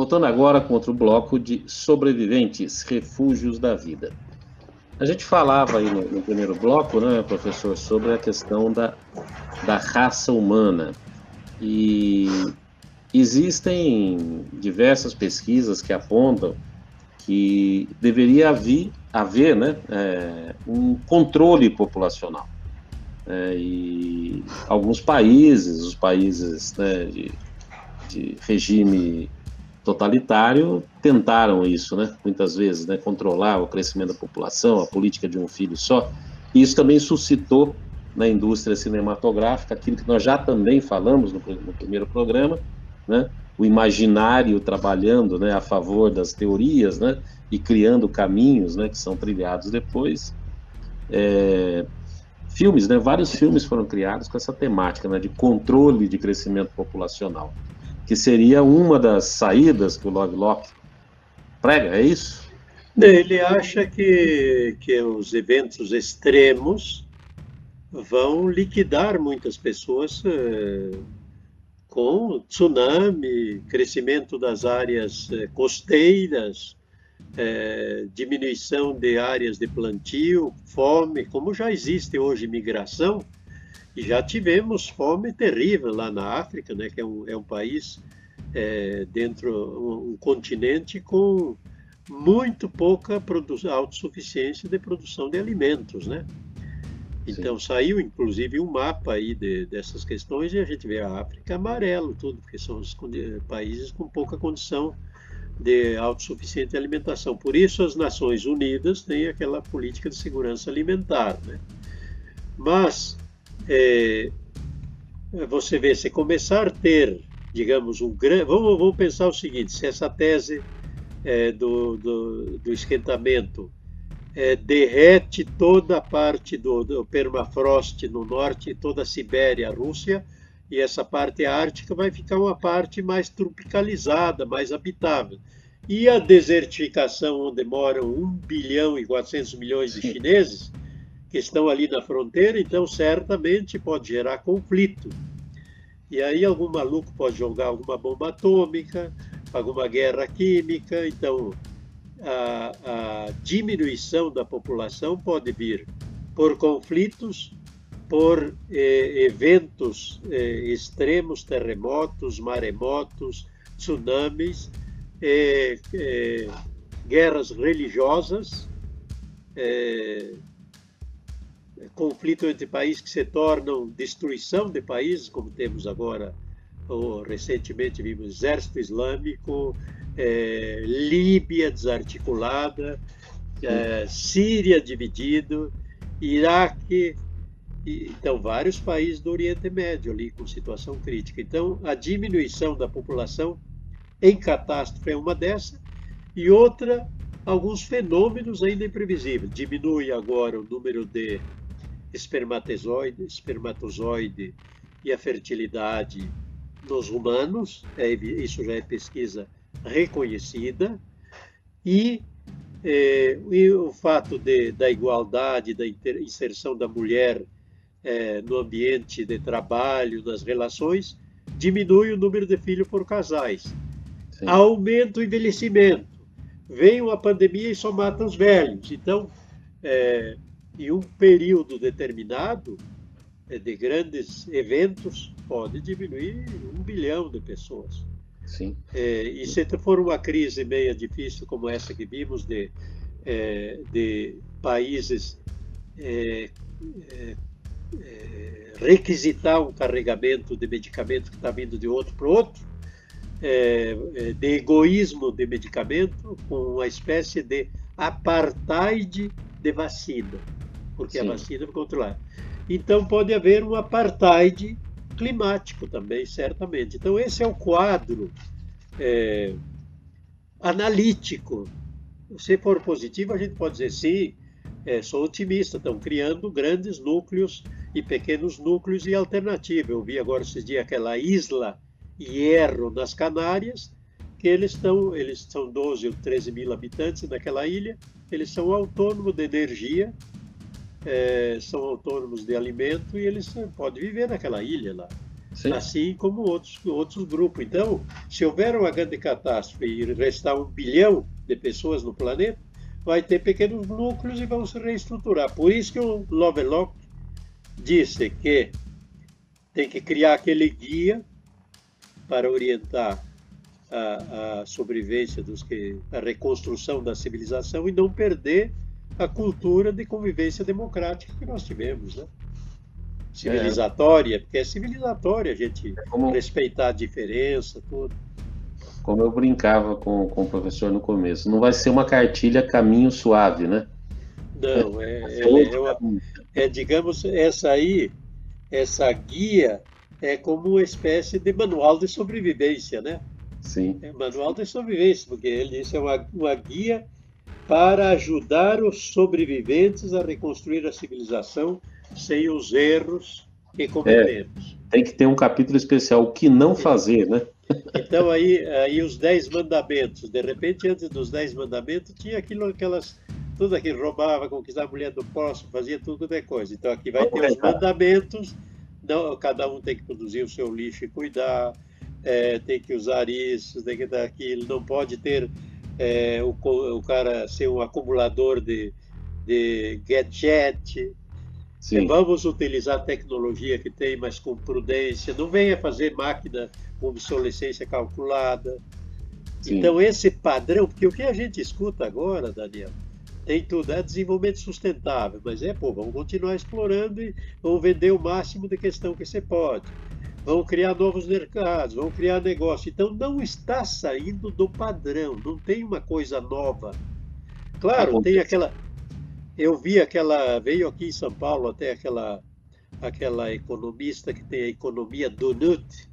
voltando agora com outro bloco de sobreviventes, refúgios da vida. A gente falava aí no, no, primeiro bloco, né, professor, sobre a questão da, da raça humana. E existem diversas pesquisas que apontam que deveria haver, haver né, é, um controle populacional. É, e alguns países, os países né, de, de regime totalitário tentaram isso, né? Muitas vezes, né? Controlar o crescimento da população, a política de um filho só. E isso também suscitou na indústria cinematográfica aquilo que nós já também falamos no, no primeiro programa, né? O imaginário trabalhando, né? A favor das teorias, né? E criando caminhos, né? Que são trilhados depois. É, filmes, né? Vários filmes foram criados com essa temática, né? De controle de crescimento populacional que seria uma das saídas que o Lovelock prega, é isso? Ele acha que, que os eventos extremos vão liquidar muitas pessoas eh, com tsunami, crescimento das áreas eh, costeiras, eh, diminuição de áreas de plantio, fome, como já existe hoje migração, e já tivemos fome terrível lá na África, né, que é um, é um país é, dentro, um, um, continente com muito pouca autossuficiência de produção de alimentos, né? Então Sim. saiu inclusive um mapa aí de, dessas questões e a gente vê a África amarelo tudo, porque são os países com pouca condição de autossuficiente alimentação. Por isso as Nações Unidas têm aquela política de segurança alimentar, né? Mas é, você vê, se começar a ter, digamos, um grande. Vamos, vamos pensar o seguinte: se essa tese é, do, do, do, esquentamento é, derrete toda a parte do, do, permafrost no norte, toda a Sibéria, a Rússia, e essa parte ártica vai ficar uma parte mais tropicalizada, mais habitável. E a desertificação, onde moram 1 bilhão e 400 milhões de chineses, que estão ali na fronteira, então certamente pode gerar conflito. E aí algum maluco pode jogar alguma bomba atômica, alguma guerra química, então a, a diminuição da população pode vir por conflitos, por eh, eventos eh, extremos, terremotos, maremotos, tsunamis, eh, eh guerras religiosas, eh, conflito entre países que se tornam destruição de países, como temos agora, ou recentemente vimos Exército Islâmico, é, Líbia desarticulada, é, Síria dividido, Iraque, e, então vários países do Oriente Médio ali com situação crítica. Então a diminuição da população em catástrofe é uma dessa, e outra alguns fenômenos ainda imprevisíveis. Diminui agora o número de espermatozoide, espermatozoide e a fertilidade nos humanos, é, isso já é pesquisa reconhecida, e, é, e o fato de, da igualdade, da inserção da mulher é, no ambiente de trabalho, das relações, diminui o número de filhos por casais. Sim. Aumenta o envelhecimento. Vem uma pandemia e só mata os velhos. Então, é, em um período determinado é, de grandes eventos pode diminuir um bilhão de pessoas. Sim. É, e se for uma crise meia difícil como essa que vimos de, é, de países é requisitar um carregamento de medicamento que está vindo de outro para outro, de egoísmo de medicamento, com uma espécie de apartheid de vacina porque Sim. a vacina vai controlar. Então pode haver um apartheid climático também, certamente. Então esse é o quadro é, analítico. Se for positivo, a gente pode dizer sim, é, sou otimista, estão criando grandes núcleos e pequenos núcleos e alternativa. Eu vi agora esses dias aquela isla Hierro nas Canárias, que eles estão, eles são 12 ou 13 mil habitantes naquela ilha, eles são autônomos de energia é, são autônomos de alimento e eles podem viver naquela ilha lá. Sim. assim como outros, outros grupos. Então, se houver uma grande catástrofe e restar um bilhão de pessoas no planeta, vai ter pequenos núcleos e vão se reestruturar. Por isso que o Lovelock disse que tem que criar aquele guia para orientar a, a sobrevivência dos que a reconstrução da civilização e não perder a cultura de convivência democrática que nós tivemos, né? Civilizatória, é. porque é civilizatória a gente é como, respeitar a diferença, tudo. Como eu brincava com, com o professor no começo, não vai ser uma cartilha caminho suave, né? Não, é, é, é, é digamos, essa aí, essa guia é como uma espécie de manual de sobrevivência, né? Sim. É manual de sobrevivência, porque ele disse é uma, uma guia para ajudar os sobreviventes a reconstruir a civilização sem os erros que cometemos. É, tem que ter um capítulo especial, o que não fazer, né? Então aí, aí os dez mandamentos, de repente antes dos dez mandamentos tinha aquilo, aquelas, tudo aquilo, roubava, conquistava a mulher do próximo, fazia tudo de coisa. Então aqui vai ter os mandamentos, não, cada um tem que produzir o seu lixo e cuidar, é, tem que usar isso, tem que dar aquilo, não pode ter é, o, o cara ser um acumulador de, de gadget, Sim. Vamos utilizar a tecnologia que tem, mas com prudência. Não venha fazer máquina com obsolescência calculada. Sim. Então, esse padrão, porque o que a gente escuta agora, Daniel, tem tudo, é desenvolvimento sustentável, mas é, pô, vamos continuar explorando e vamos vender o máximo de questão que você pode. Vamos criar novos mercados, vamos criar negócio. Então, não está saindo do padrão, não tem uma coisa nova. Claro, tem aquela, eu vi aquela, veio aqui em São Paulo até aquela, aquela economista que tem a economia do NUT,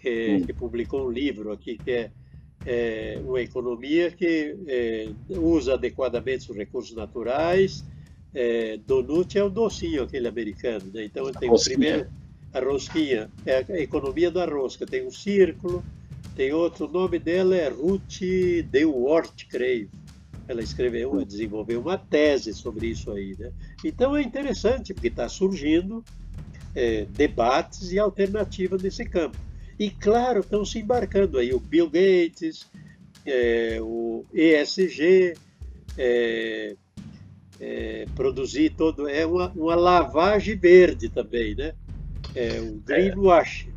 que, hum. que publicou um livro aqui que é, é uma economia que é, usa adequadamente os recursos naturais. É, donut é o docinho aquele americano, né? Então tem o primeiro a rosquinha, é a economia da rosca, tem um círculo, tem outro, o nome dela é Ruth Dewort, creio ela escreveu, desenvolveu uma tese sobre isso aí. Né? Então é interessante, porque está surgindo é, debates e alternativas nesse campo. E claro, estão se embarcando aí o Bill Gates, é, o ESG, é, é, produzir todo. É uma, uma lavagem verde também, né? É, o greenwash.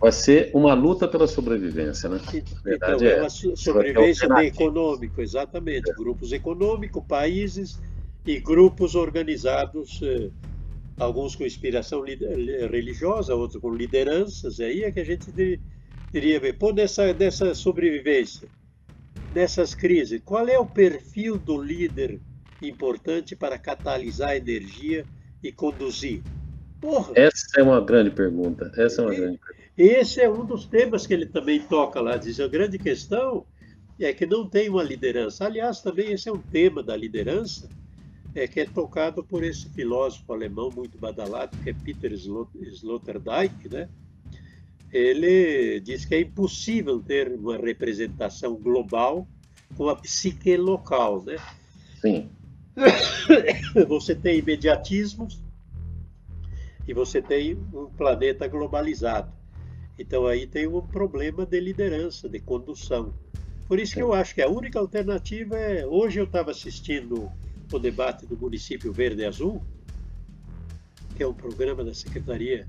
Vai ser uma luta pela sobrevivência, né? Verdade então, é, é uma sobrevivência de econômico, exatamente. É. Grupos econômicos, países e grupos organizados, eh, alguns com inspiração religiosa, outros com lideranças. Aí é que a gente teria ver. Pô, nessa, nessa sobrevivência, nessas crises, qual é o perfil do líder importante para catalisar a energia e conduzir? Porra. Essa é uma grande pergunta. Essa é uma e, grande pergunta. Esse é um dos temas que ele também toca lá. Diz a grande questão é que não tem uma liderança. Aliás, também esse é um tema da liderança é, que é tocado por esse filósofo alemão muito badalado, que é Peter Sloterdijk, né? Ele diz que é impossível ter uma representação global com a psique local, né? Sim. Você tem imediatismos e você tem um planeta globalizado. Então aí tem um problema de liderança, de condução. Por isso que eu acho que a única alternativa é. Hoje eu estava assistindo o debate do município Verde Azul, que é um programa da Secretaria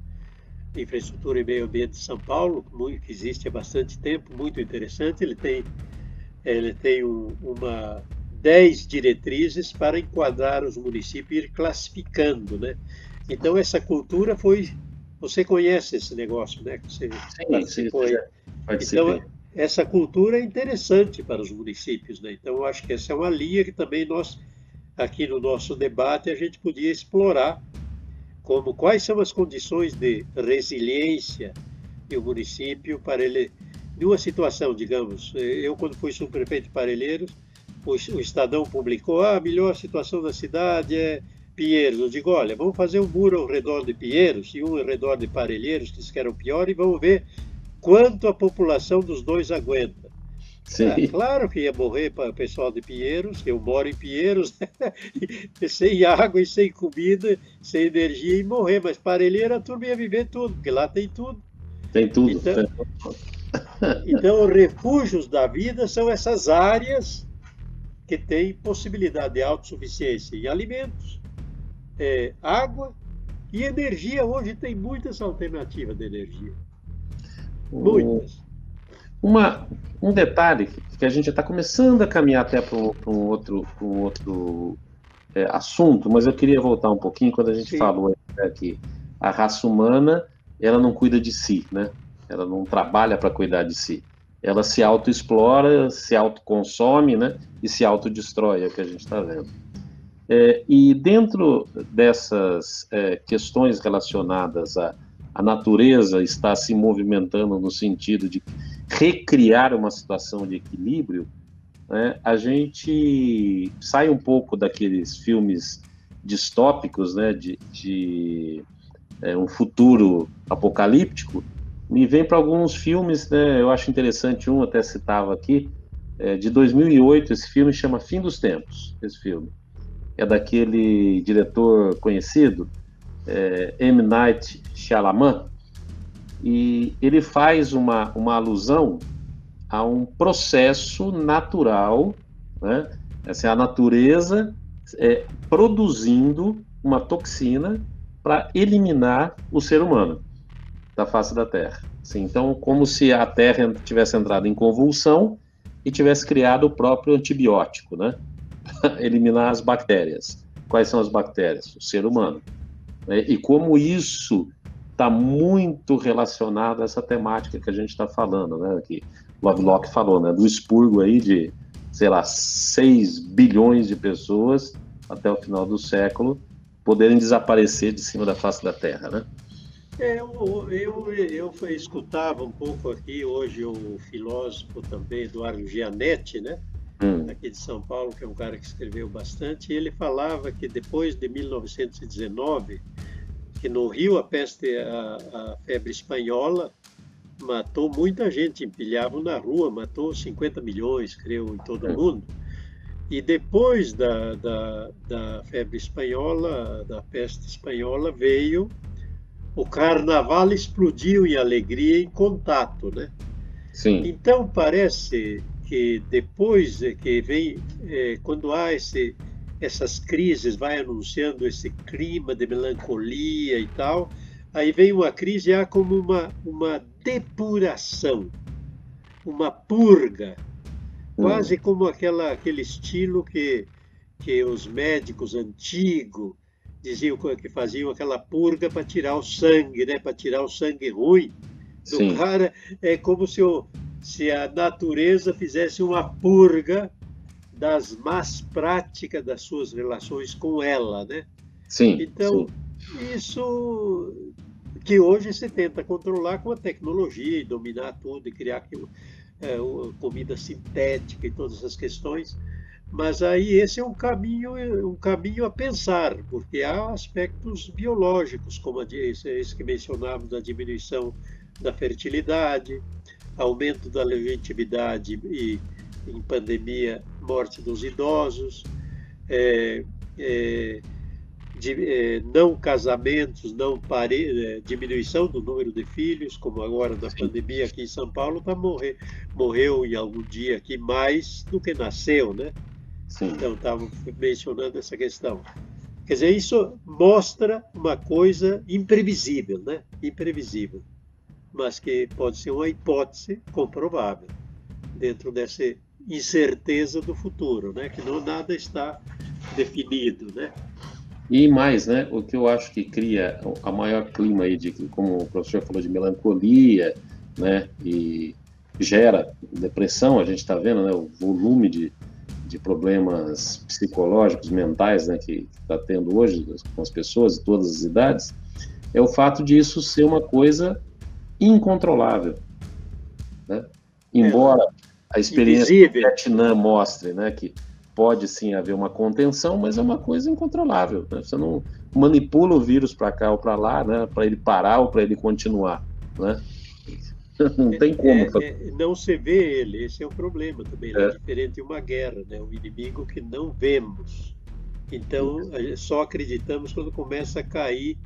de Infraestrutura e Meio Ambiente de São Paulo, que existe há bastante tempo, muito interessante. Ele tem, ele tem um, uma dez diretrizes para enquadrar os municípios e ir classificando, né? Então essa cultura foi você conhece esse negócio, né? Você sim, sim, Então, essa cultura é interessante para os municípios, né? Então, eu acho que essa é uma linha que também nós, aqui no nosso debate, a gente podia explorar como quais são as condições de resiliência do município para ele, numa situação, digamos, eu quando fui subprefeito de Parelheiros, o, o Estadão publicou, ah, a melhor situação da cidade é Pinheiros. Eu digo, olha, vamos fazer um muro ao redor de Pinheiros e um ao redor de Parelheiros, que isso que era o pior, e vamos ver quanto a população dos dois aguenta. É, claro que ia morrer para o pessoal de Pinheiros, eu moro em Pinheiros, né? sem água e sem comida, sem energia e morrer, mas Parelheira a turma ia viver tudo, porque lá tem tudo. Tem tudo. Então, então, os refúgios da vida são essas áreas que têm possibilidade de autossuficiência em alimentos, é, água e energia. Hoje tem muitas alternativas de energia. Muitas. Uma, um detalhe que a gente está começando a caminhar até para um, outro, um outro é, assunto, mas eu queria voltar um pouquinho quando a gente Sim. falou aqui. A raça humana, ela não cuida de si, né? Ela não trabalha para cuidar de si. Ela se autoexplora, se autoconsome, né? E se autodestrói, é o que a gente está vendo. É, e dentro dessas é, questões relacionadas à, à natureza estar se movimentando no sentido de recriar uma situação de equilíbrio, né, a gente sai um pouco daqueles filmes distópicos, né, de, de é, um futuro apocalíptico, e vem para alguns filmes, né, eu acho interessante um, até citava aqui, é, de 2008, esse filme chama Fim dos Tempos, esse filme. É daquele diretor conhecido, é, M. Night Shyamalan, e ele faz uma, uma alusão a um processo natural, né? É a natureza é, produzindo uma toxina para eliminar o ser humano da face da Terra. Assim, então, como se a Terra tivesse entrado em convulsão e tivesse criado o próprio antibiótico, né? eliminar as bactérias. Quais são as bactérias? O ser humano. Né? E como isso está muito relacionado a essa temática que a gente está falando, né? Que Lovelock falou, né? Do expurgo aí de, sei lá, 6 bilhões de pessoas até o final do século poderem desaparecer de cima da face da Terra, né? É, eu, eu, eu, escutava um pouco aqui hoje o filósofo também, Eduardo Gianetti, né? Hum. aqui de São Paulo, que é um cara que escreveu bastante, e ele falava que depois de 1919 que no Rio a peste, a, a febre espanhola matou muita gente, empilhavam na rua, matou 50 milhões, creio, em todo o é. mundo. E depois da, da, da, febre espanhola, da peste espanhola, veio o carnaval explodiu em alegria em contato, né? Sim. Então parece que depois que vem, é, quando há esse essas crises, vai anunciando esse clima de melancolia e tal. Aí vem uma crise há como uma, uma depuração, uma purga, quase hum. como aquela, aquele estilo que, que os médicos antigos diziam que faziam aquela purga para tirar o sangue, né? para tirar o sangue ruim do Sim. cara. É como se, o, se a natureza fizesse uma purga das más práticas das suas relações com ela, né? Sim. Então, sim. isso que hoje se tenta controlar com a tecnologia e dominar tudo e criar aquilo, é, comida sintética e todas essas questões. Mas aí esse é um caminho, um caminho a pensar, porque há aspectos biológicos, como esse que mencionamos, da diminuição da fertilidade, aumento da legitimidade e em pandemia, morte dos idosos, é, é, de, é, não casamentos, não pare, é, diminuição do número de filhos, como agora na pandemia aqui em São Paulo, tá morrer, morreu em algum dia aqui mais do que nasceu, né? Sim. Então, estavam mencionando essa questão. Quer dizer, isso mostra uma coisa imprevisível, né? Imprevisível, mas que pode ser uma hipótese comprovável dentro desse incerteza do futuro, né? Que não nada está definido, né? E mais, né? O que eu acho que cria a maior clima aí de, como o professor falou, de melancolia, né? E gera depressão. A gente está vendo, né? O volume de, de problemas psicológicos, mentais, né? Que está tendo hoje com as pessoas de todas as idades, é o fato de isso ser uma coisa incontrolável, né? Embora é a experiência Invisível. do Vietnã mostre, né, que pode sim haver uma contenção, mas é uma coisa incontrolável. Né? Você não manipula o vírus para cá ou para lá, né, para ele parar ou para ele continuar, né? não tem como. É, é, não se vê ele, esse é o problema também. É. é diferente de uma guerra, né? um inimigo que não vemos. Então, só acreditamos quando começa a cair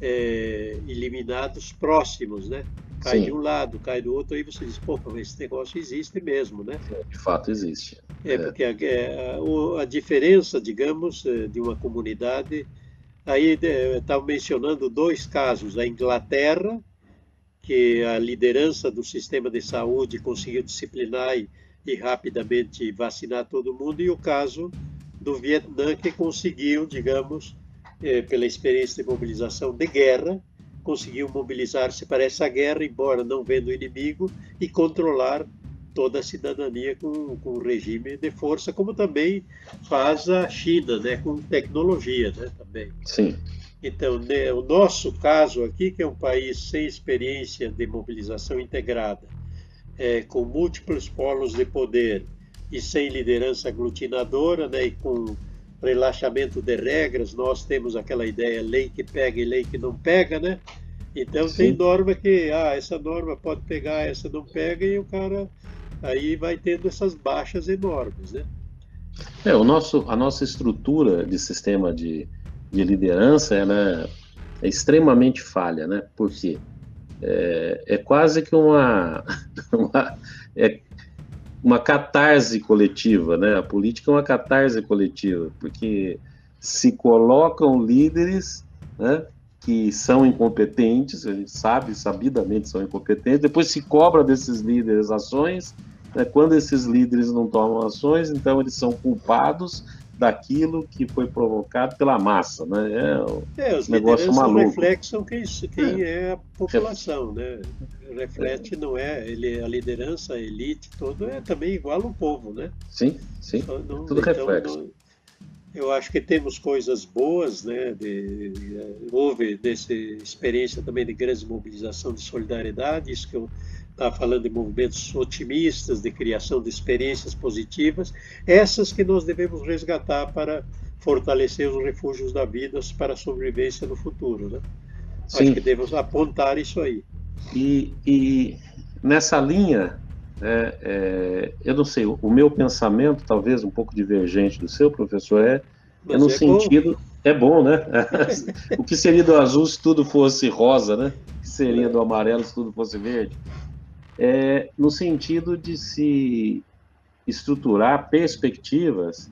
é, eliminados próximos, né? Cai Sim. de um lado, cai do outro, aí você diz, pô, mas esse negócio existe mesmo, né? De fato existe. É, é. porque a, a, a, diferença, digamos, é, de uma comunidade, aí estava mencionando dois casos, a Inglaterra, que a liderança do sistema de saúde conseguiu disciplinar e, e rapidamente vacinar todo mundo, e o caso do Vietnã, que conseguiu, digamos, é, pela experiência de mobilização de guerra, conseguiu mobilizar-se para essa guerra, embora não vendo o inimigo, e controlar toda a cidadania com, com regime de força, como também faz a China, né, com tecnologia, né, também. Sim. Então, né, o nosso caso aqui, que é um país sem experiência de mobilização integrada, é, com múltiplos polos de poder e sem liderança aglutinadora, né, e com relaxamento de regras, nós temos aquela ideia lei que pega e lei que não pega, né? Então Sim. tem norma que, ah, essa norma pode pegar, essa não pega, e o cara aí vai tendo essas baixas enormes, né? É, o nosso, a nossa estrutura de sistema de, de liderança ela é, extremamente falha, né? Por quê? É, é quase que uma, uma é uma catarse coletiva, né? A política é uma catarse coletiva, porque se colocam líderes, né? Que são incompetentes, a gente sabe, sabidamente são incompetentes, depois se cobra desses líderes ações, né? quando esses líderes não tomam ações, então eles são culpados daquilo que foi provocado pela massa, né? É, é os negócio maluco. reflexam quem, quem é. é. a população, né? Reflete não é, ele a liderança, a elite, todo é também igual ao povo, né? Sim, sim. Não, Tudo então, reflexo. Não, eu acho que temos coisas boas, né? De, de, houve dessa experiência também de grande mobilização de solidariedade, isso que eu está falando de movimentos otimistas, de criação de experiências positivas, essas que nós devemos resgatar para fortalecer os refúgios da vida para a sobrevivência no futuro. Né? Sim. Acho que devemos apontar isso aí. E, e nessa linha, é, é, eu não sei, o meu pensamento, talvez um pouco divergente do seu, professor, é, é no é sentido. Bom. É bom, né? o que seria do azul se tudo fosse rosa, né? O que seria do amarelo se tudo fosse verde? É, no sentido de se estruturar perspectivas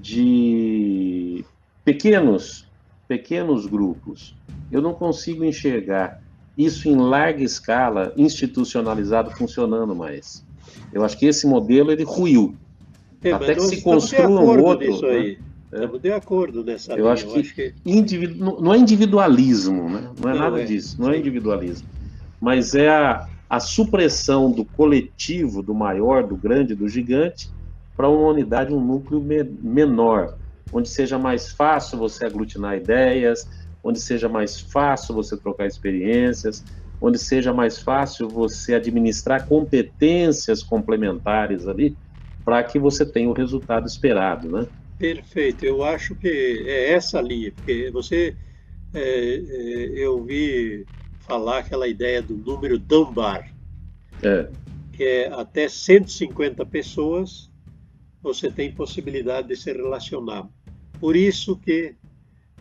de pequenos, pequenos grupos. Eu não consigo enxergar isso em larga escala, institucionalizado, funcionando mais. Eu acho que esse modelo ele ruiu. É, Até que se construa um outro. Né? Estamos de acordo nessa eu linha. Acho que, eu acho que... Individu... não é individualismo, né? não é não nada é. disso, não é individualismo. Mas é a, a supressão do coletivo, do maior, do grande, do gigante, para uma unidade, um núcleo me menor, onde seja mais fácil você aglutinar ideias, onde seja mais fácil você trocar experiências, onde seja mais fácil você administrar competências complementares ali, para que você tenha o resultado esperado, né? Perfeito, eu acho que é essa linha, porque você, é, é, eu vi falar aquela ideia do número Dunbar, é. que é até 150 pessoas você tem possibilidade de se relacionar. Por isso que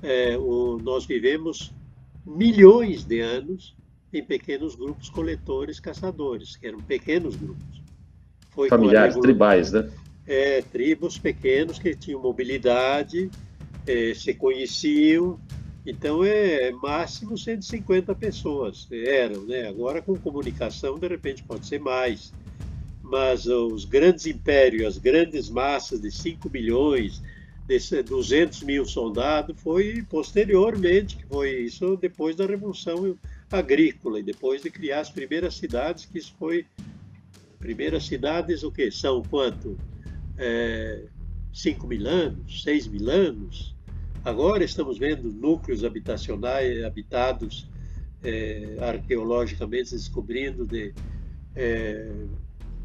é, o, nós vivemos milhões de anos em pequenos grupos coletores, caçadores, que eram pequenos grupos. Foi Familiares, tribais, né? É, tribos pequenos que tinham mobilidade, é, se conheciam, então é máximo 150 pessoas eram, né? Agora com comunicação de repente pode ser mais. Mas os grandes impérios, as grandes massas de 5 milhões, de 200 mil soldados, foi posteriormente, que foi isso depois da Revolução Agrícola e depois de criar as primeiras cidades, que isso foi primeiras cidades o que são quanto é, 5 mil anos, 6 mil anos, Agora estamos vendo núcleos habitacionais habitados é, arqueologicamente descobrindo de é,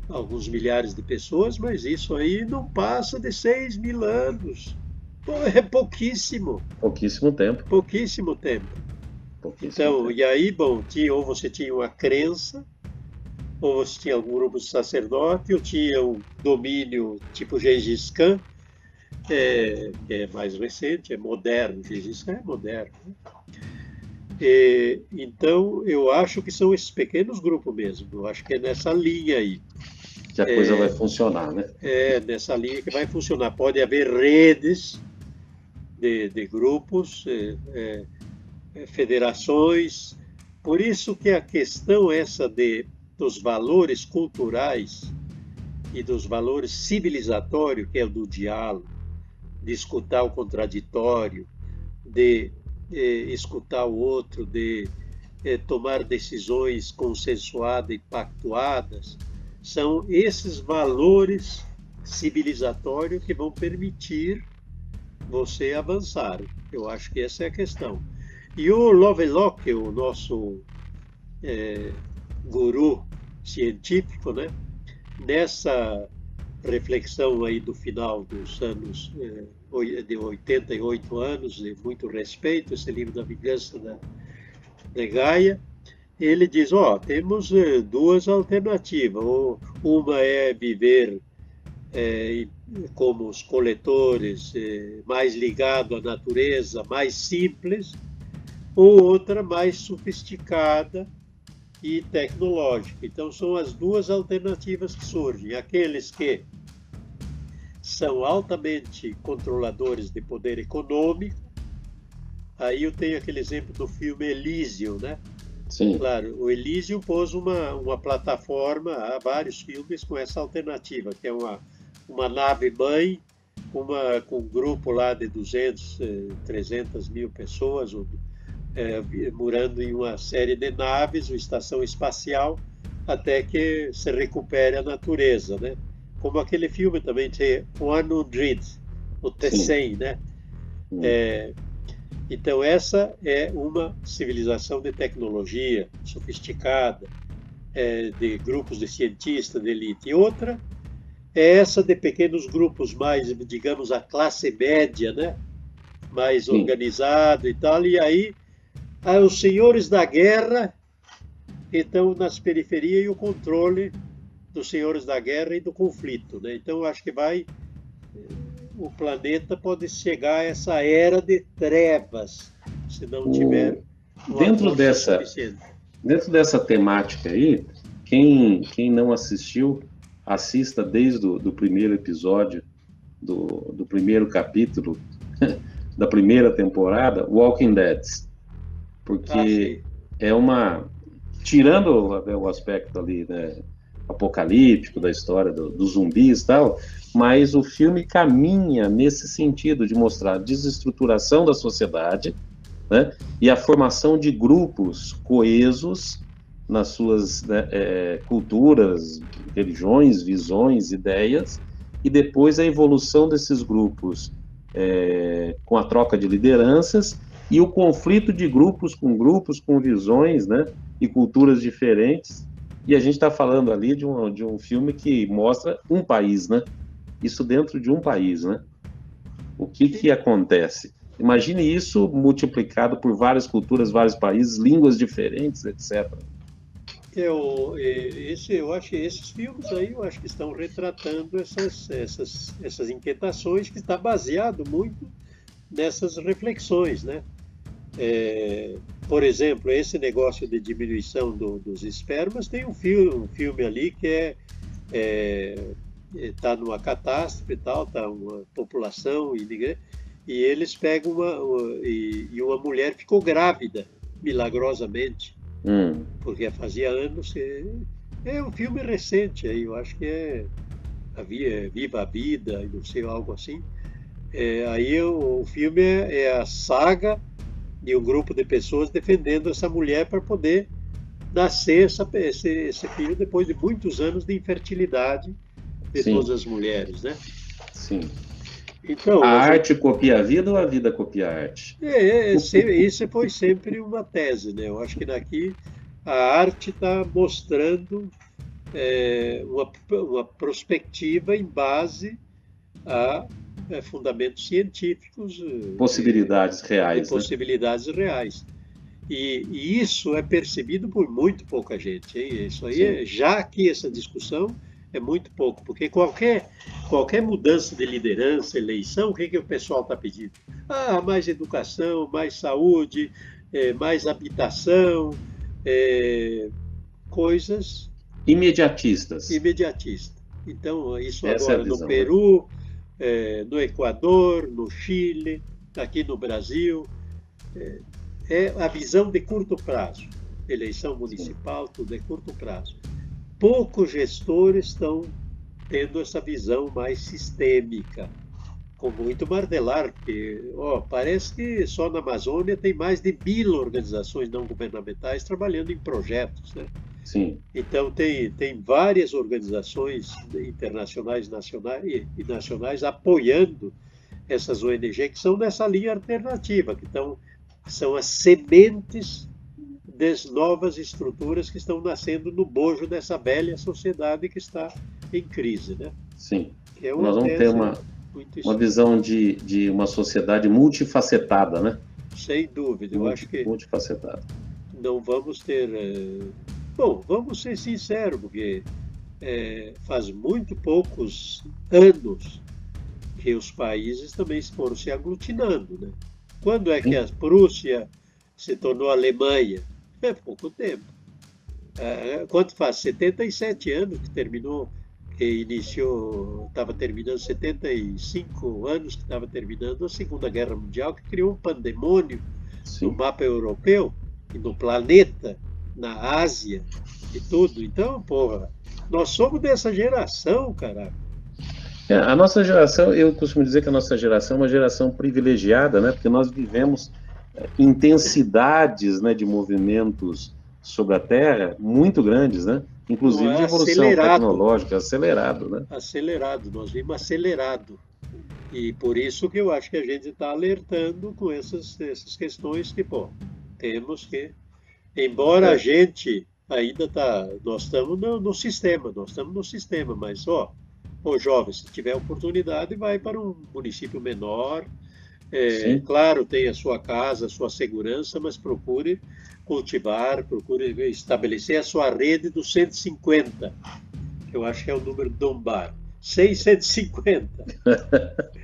alguns milhares de pessoas, mas isso aí não passa de 6 mil anos. É pouquíssimo. Pouquíssimo tempo. Pouquíssimo tempo. Pouquíssimo então, tempo. e aí, bom, tinha, ou você tinha uma crença, ou você tinha algum grupo de sacerdote, ou tinha um domínio tipo Gengis Khan, é, que é mais recente, é moderno, Gengis Khan é moderno. Né? E, então, eu acho que são esses pequenos grupos mesmo, eu acho que é nessa linha aí. Que a coisa é, vai funcionar, né? É, nessa linha que vai funcionar. Pode haver redes de, de grupos, é, é, é federações, por isso que a questão essa de, dos valores culturais e dos valores civilizatórios, que é o do diálogo, de escutar o contraditório, de escutar o outro, de eh, tomar decisões consensuadas e pactuadas, são esses valores civilizatórios que vão permitir você avançar. Eu acho que essa é a questão. E o Lovelock, o nosso é, guru científico, né, nessa reflexão aí do final dos anos é, de 88 anos, de muito respeito, esse livro da vingança da, de Gaia, ele diz, ó, oh, temos é, duas alternativas, uma é viver é, como os coletores, é, mais ligado à natureza, mais simples, ou outra mais sofisticada e tecnológica. Então, são as duas alternativas que surgem. Aqueles que são altamente controladores de poder econômico. Aí eu tenho aquele exemplo do filme Elysium, né? Sim. Claro, o Elysium pôs uma, uma plataforma, há vários filmes com essa alternativa, que é uma, uma nave-mãe uma, com um grupo lá de 200, 300 eh, mil pessoas, é, morando em uma série de naves, uma estação espacial, até que se recupere a natureza, né? Como aquele filme também tem 100, o T100, né? É, então essa é uma civilização de tecnologia sofisticada, é, de grupos de cientistas de elite. E outra é essa de pequenos grupos mais, digamos, a classe média, né? Mais Sim. organizado e tal. E aí ah, os senhores da guerra estão nas periferias e o controle dos senhores da guerra e do conflito. Né? Então, acho que vai. O planeta pode chegar a essa era de trevas, se não tiver. Dentro dessa, dentro dessa temática aí, quem, quem não assistiu, assista desde o do primeiro episódio, do, do primeiro capítulo da primeira temporada, Walking Dead porque ah, é uma tirando o aspecto ali né, apocalíptico da história dos do zumbis e tal, mas o filme caminha nesse sentido de mostrar a desestruturação da sociedade né, e a formação de grupos coesos nas suas né, é, culturas, religiões, visões, ideias, e depois a evolução desses grupos é, com a troca de lideranças e o conflito de grupos com grupos, com visões né, e culturas diferentes. E a gente está falando ali de um, de um filme que mostra um país, né? Isso dentro de um país, né? O que, que acontece? Imagine isso multiplicado por várias culturas, vários países, línguas diferentes, etc. Eu, esse, eu acho esses filmes aí, eu acho que estão retratando essas, essas, essas inquietações que está baseado muito nessas reflexões, né? É, por exemplo, esse negócio de diminuição do, dos espermas, tem um filme, um filme ali que é está é, é numa catástrofe e tal, está uma população e, e eles pegam uma, uma e, e, uma mulher ficou grávida milagrosamente, hum. porque fazia anos. É, é um filme recente aí, eu acho que é, havia Viva a Vida, não sei algo assim. É, aí o, o filme é, é a saga de um grupo de pessoas defendendo essa mulher para poder nascer essa, esse, esse, filho depois de muitos anos de infertilidade de Sim. todas as mulheres, né? Sim. Então, a arte copia a vida ou a vida copia a arte? É, é, isso foi sempre uma tese, né? Eu acho que daqui a arte está mostrando é, uma, uma perspectiva em base a é, fundamentos científicos. Possibilidades reais. Né? Possibilidades reais. E, e, isso é percebido por muito pouca gente. Hein? Isso aí, é, já aqui essa discussão é muito pouco, porque qualquer, qualquer mudança de liderança, eleição, o que, que o pessoal está pedindo? Ah, mais educação, mais saúde, é, mais habitação, é, coisas imediatistas. Imediatistas. Então, isso Essa agora é no né? Peru, né? no Equador, no Chile, aqui no Brasil. É, é a visão de curto prazo. Eleição municipal, tudo é curto prazo poucos gestores estão tendo essa visão mais sistêmica, com muito martelar, porque ó, parece que só na Amazônia tem mais de mil organizações não governamentais trabalhando em projetos. Né? Sim. Então, tem, tem várias organizações internacionais nacionais, e nacionais apoiando essas ONG que são nessa linha alternativa, que estão, são as sementes das novas estruturas que estão nascendo no bojo dessa velha sociedade que está em crise. Né? Sim. É Nós vamos ter uma, uma visão de, de uma sociedade multifacetada, né? Sem dúvida, eu acho que. Multifacetada. Não vamos ter. É... Bom, vamos ser sinceros, porque é, faz muito poucos anos que os países também foram se aglutinando. Né? Quando é que a Prússia se tornou Alemanha? É pouco tempo. É, quanto faz? 77 anos que terminou, que iniciou, estava terminando 75 anos que estava terminando a Segunda Guerra Mundial, que criou um pandemônio Sim. no mapa europeu e no planeta, na Ásia e tudo. Então, porra, nós somos dessa geração, caraca. É, a nossa geração, eu costumo dizer que a nossa geração é uma geração privilegiada, né? Porque nós vivemos intensidades né, de movimentos sobre a Terra muito grandes, né? Inclusive é de evolução acelerado. tecnológica, acelerado, né? Acelerado, nós vimos acelerado. E por isso que eu acho que a gente está alertando com essas, essas questões que, pô, temos que... Embora é. a gente ainda está... Nós estamos no, no, sistema, nós estamos no sistema, mas, ó, ô jovem, se tiver oportunidade, vai para um município menor, é, claro, tem a sua casa, a sua segurança, mas procure cultivar, procure estabelecer a sua rede dos 150, que eu acho que é o número do Dombar. 650.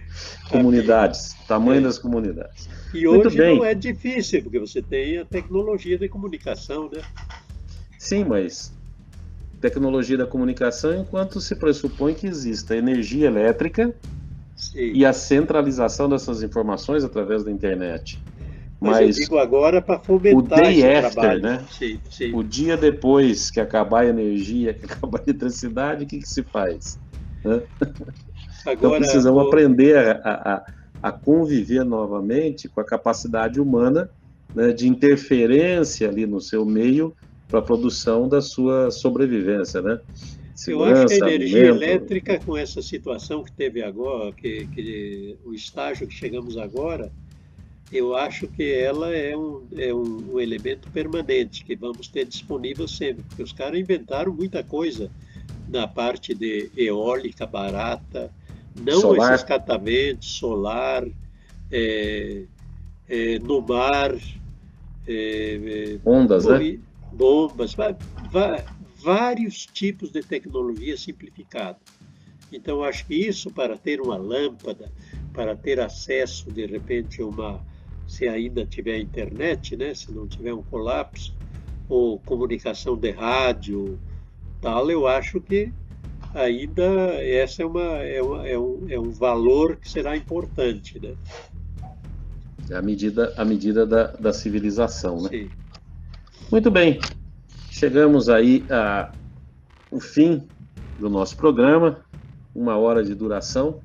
comunidades, tamanho é. das comunidades. E Muito hoje bem. não é difícil, porque você tem a tecnologia de comunicação, né? Sim, mas tecnologia da comunicação enquanto se pressupõe que exista energia elétrica Sim. e a centralização dessas informações através da internet. Mas, Mas eu digo agora para fomentar o day after, trabalho. né? Sim, sim. O dia depois que acabar a energia, que acabar a eletricidade, o que, que se faz? Então, agora, então precisamos o... aprender a, a, a, conviver novamente com a capacidade humana né, de interferência ali no seu meio para a produção da sua sobrevivência, né? Eu acho que a energia alimento. elétrica, com essa situação que teve agora, que, que, o estágio que chegamos agora, eu acho que ela é, um, é um, um, elemento permanente que vamos ter disponível sempre, porque os caras inventaram muita coisa na parte de eólica barata, não solar. esses catamentos, solar, é, é, no mar, é, é ondas, né? bombas, vários tipos de tecnologia simplificada. Então, acho que isso para ter uma lâmpada, para ter acesso, de repente, a uma, se ainda tiver internet, né, se não tiver um colapso, ou comunicação de rádio, tal, eu acho que ainda essa é, uma, é, uma, é, um, é um valor que será importante. Né? É a medida, a medida da, da civilização, né? Sim. Muito bem. Chegamos aí ao fim do nosso programa, uma hora de duração.